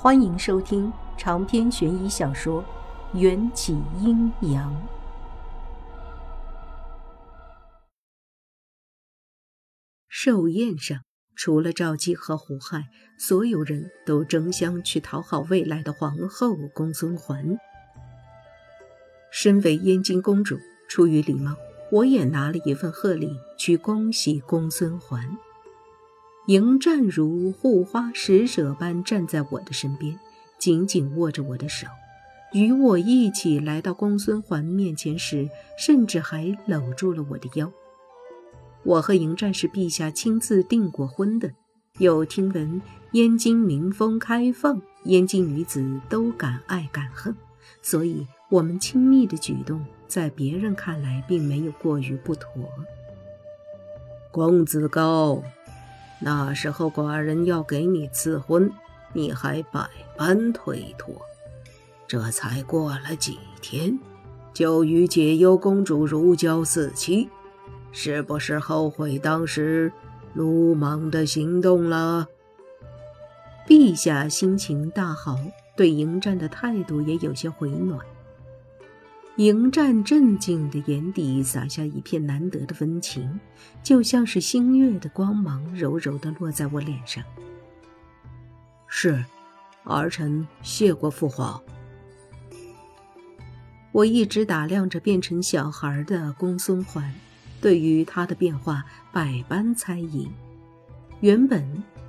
欢迎收听长篇悬疑小说《缘起阴阳》。寿宴上，除了赵姬和胡亥，所有人都争相去讨好未来的皇后公孙环。身为燕京公主，出于礼貌，我也拿了一份贺礼去恭喜公孙环。迎战如护花使者般站在我的身边，紧紧握着我的手，与我一起来到公孙环面前时，甚至还搂住了我的腰。我和迎战是陛下亲自订过婚的，又听闻燕京民风开放，燕京女子都敢爱敢恨，所以我们亲密的举动在别人看来并没有过于不妥。公子高。那时候寡人要给你赐婚，你还百般推脱。这才过了几天，就与解忧公主如胶似漆，是不是后悔当时鲁莽的行动了？陛下心情大好，对迎战的态度也有些回暖。迎战镇静的眼底洒下一片难得的温情，就像是星月的光芒，柔柔的落在我脸上。是，儿臣谢过父皇。我一直打量着变成小孩的公孙环，对于他的变化百般猜疑。原本。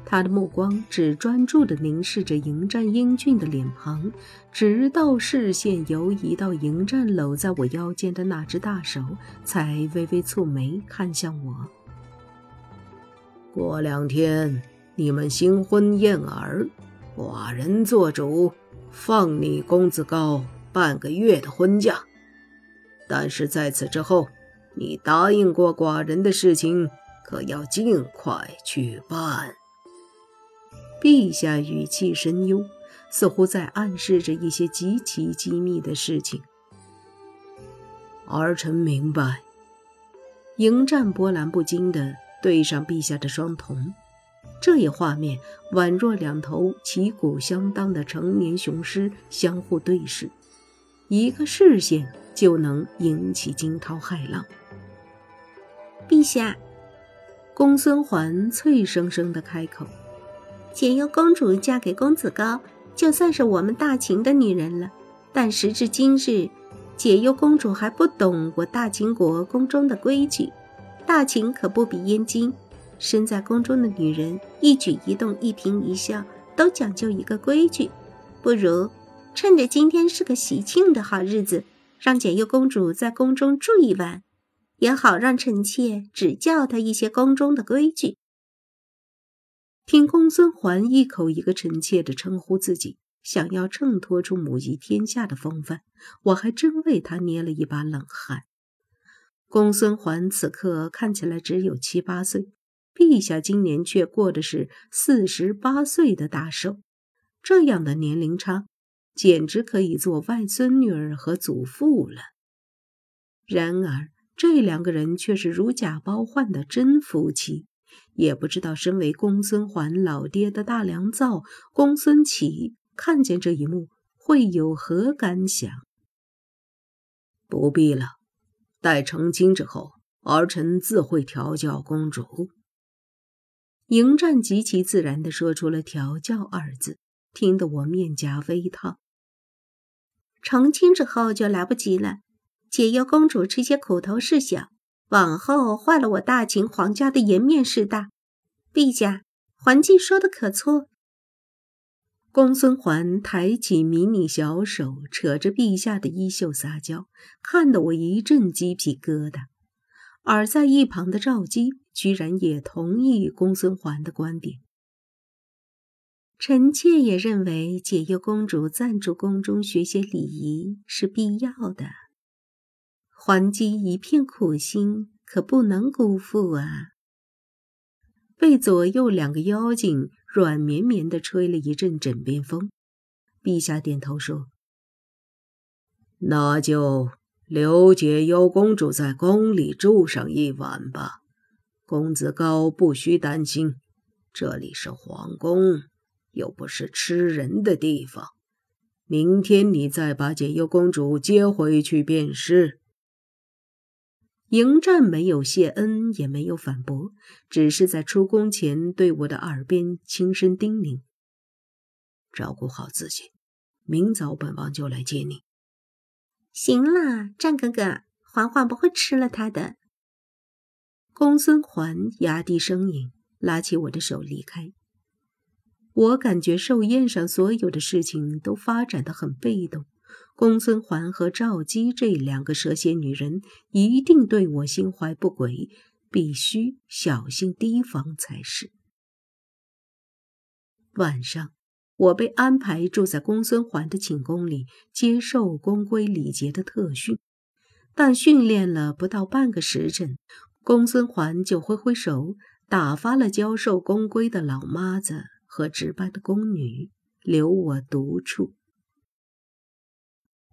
他的目光只专注地凝视着迎战英俊的脸庞，直到视线游移到迎战搂在我腰间的那只大手，才微微蹙眉看向我。过两天你们新婚燕尔，寡人做主放你公子高半个月的婚假。但是在此之后，你答应过寡人的事情，可要尽快去办。陛下语气深幽，似乎在暗示着一些极其机密的事情。儿臣明白。迎战波澜不惊的对上陛下的双瞳，这一画面宛若两头旗鼓相当的成年雄狮相互对视，一个视线就能引起惊涛骇浪。陛下，公孙环脆生生的开口。解忧公主嫁给公子高，就算是我们大秦的女人了。但时至今日，解忧公主还不懂我大秦国宫中的规矩。大秦可不比燕京，身在宫中的女人一举一动、一颦一笑都讲究一个规矩。不如趁着今天是个喜庆的好日子，让解忧公主在宫中住一晚，也好让臣妾指教她一些宫中的规矩。听公孙环一口一个臣妾的称呼自己，想要衬托出母仪天下的风范，我还真为他捏了一把冷汗。公孙环此刻看起来只有七八岁，陛下今年却过的是四十八岁的大寿，这样的年龄差，简直可以做外孙女儿和祖父了。然而，这两个人却是如假包换的真夫妻。也不知道，身为公孙环老爹的大良造公孙启看见这一幕会有何感想？不必了，待成亲之后，儿臣自会调教公主。迎战极其自然地说出了“调教”二字，听得我面颊微烫。成亲之后就来不及了，解忧公主吃些苦头是小。往后坏了我大秦皇家的颜面事大，陛下，桓姬说的可错。公孙桓抬起迷你小手，扯着陛下的衣袖撒娇，看得我一阵鸡皮疙瘩。而在一旁的赵姬居然也同意公孙桓的观点。臣妾也认为解忧公主暂住宫中学些礼仪是必要的。桓姬一片苦心，可不能辜负啊！被左右两个妖精软绵绵的吹了一阵枕边风，陛下点头说：“那就留解忧公主在宫里住上一晚吧。公子高不需担心，这里是皇宫，又不是吃人的地方。明天你再把解忧公主接回去便是。迎战没有谢恩，也没有反驳，只是在出宫前对我的耳边轻声叮咛：“照顾好自己，明早本王就来接你。”行了，战哥哥，嬛嬛不会吃了他的。公孙环压低声音，拉起我的手离开。我感觉寿宴上所有的事情都发展得很被动。公孙环和赵姬这两个蛇蝎女人一定对我心怀不轨，必须小心提防才是。晚上，我被安排住在公孙环的寝宫里，接受宫规礼节的特训。但训练了不到半个时辰，公孙环就挥挥手，打发了教授宫规的老妈子和值班的宫女，留我独处。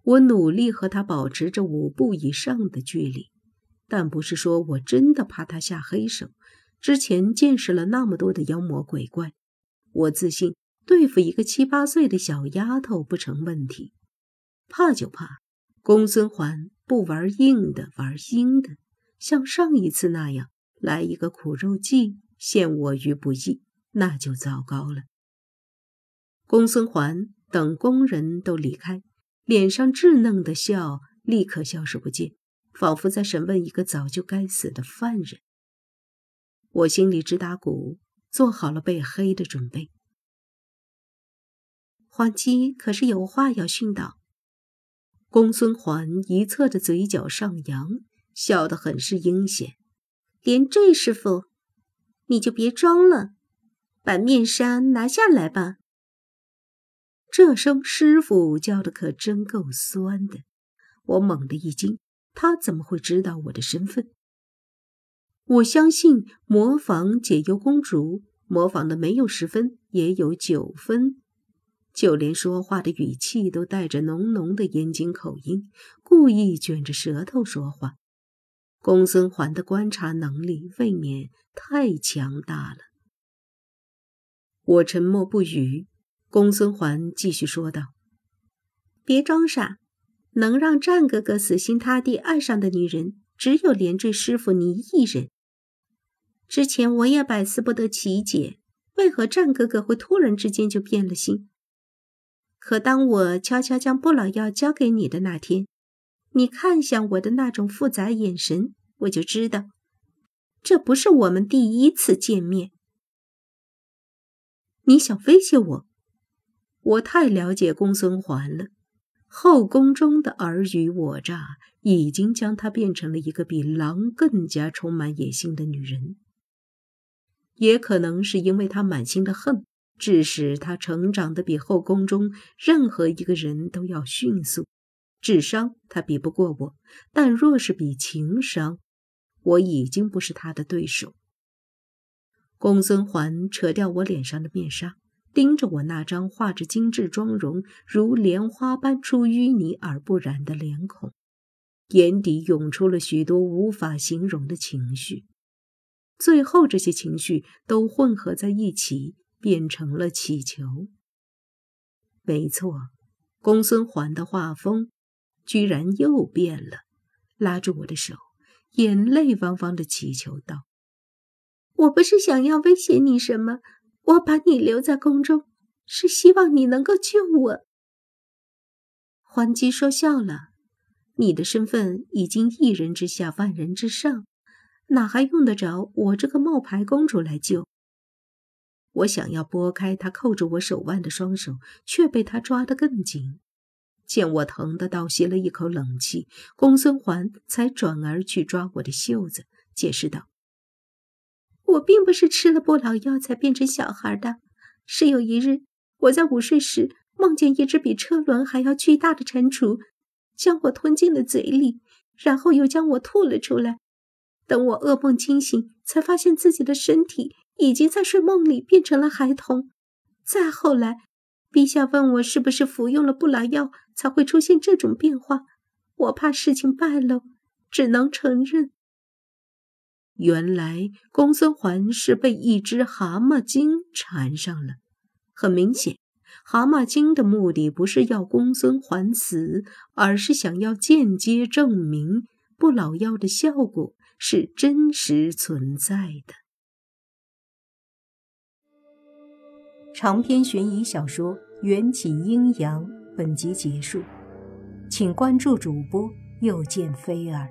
我努力和他保持着五步以上的距离，但不是说我真的怕他下黑手。之前见识了那么多的妖魔鬼怪，我自信对付一个七八岁的小丫头不成问题。怕就怕公孙桓不玩硬的，玩阴的，像上一次那样来一个苦肉计，陷我于不义，那就糟糕了。公孙环等工人都离开。脸上稚嫩的笑立刻消失不见，仿佛在审问一个早就该死的犯人。我心里直打鼓，做好了被黑的准备。黄姬可是有话要训导。公孙环一侧的嘴角上扬，笑得很是阴险。连这师傅，你就别装了，把面纱拿下来吧。这声师傅叫的可真够酸的，我猛地一惊，他怎么会知道我的身份？我相信模仿解忧公主，模仿的没有十分，也有九分，就连说话的语气都带着浓浓的燕京口音，故意卷着舌头说话。公孙环的观察能力未免太强大了。我沉默不语。公孙环继续说道：“别装傻，能让战哥哥死心塌地爱上的女人，只有连坠师傅你一人。之前我也百思不得其解，为何战哥哥会突然之间就变了心？可当我悄悄将不老药交给你的那天，你看向我的那种复杂眼神，我就知道，这不是我们第一次见面。你想威胁我？”我太了解公孙环了，后宫中的尔虞我诈已经将她变成了一个比狼更加充满野心的女人。也可能是因为她满心的恨，致使她成长的比后宫中任何一个人都要迅速。智商她比不过我，但若是比情商，我已经不是她的对手。公孙环扯掉我脸上的面纱。盯着我那张画着精致妆容、如莲花般出淤泥而不染的脸孔，眼底涌出了许多无法形容的情绪，最后这些情绪都混合在一起，变成了乞求。没错，公孙环的画风居然又变了，拉住我的手，眼泪汪汪的乞求道：“我不是想要威胁你什么。”我把你留在宫中，是希望你能够救我。桓姬说笑了，你的身份已经一人之下，万人之上，哪还用得着我这个冒牌公主来救？我想要拨开他扣住我手腕的双手，却被他抓得更紧。见我疼得倒吸了一口冷气，公孙环才转而去抓我的袖子，解释道。我并不是吃了不老药才变成小孩的，是有一日我在午睡时梦见一只比车轮还要巨大的蟾蜍，将我吞进了嘴里，然后又将我吐了出来。等我噩梦惊醒，才发现自己的身体已经在睡梦里变成了孩童。再后来，陛下问我是不是服用了不老药才会出现这种变化，我怕事情败露，只能承认。原来公孙环是被一只蛤蟆精缠上了，很明显，蛤蟆精的目的不是要公孙环死，而是想要间接证明不老药的效果是真实存在的。长篇悬疑小说《缘起阴阳》本集结束，请关注主播，又见菲儿，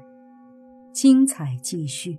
精彩继续。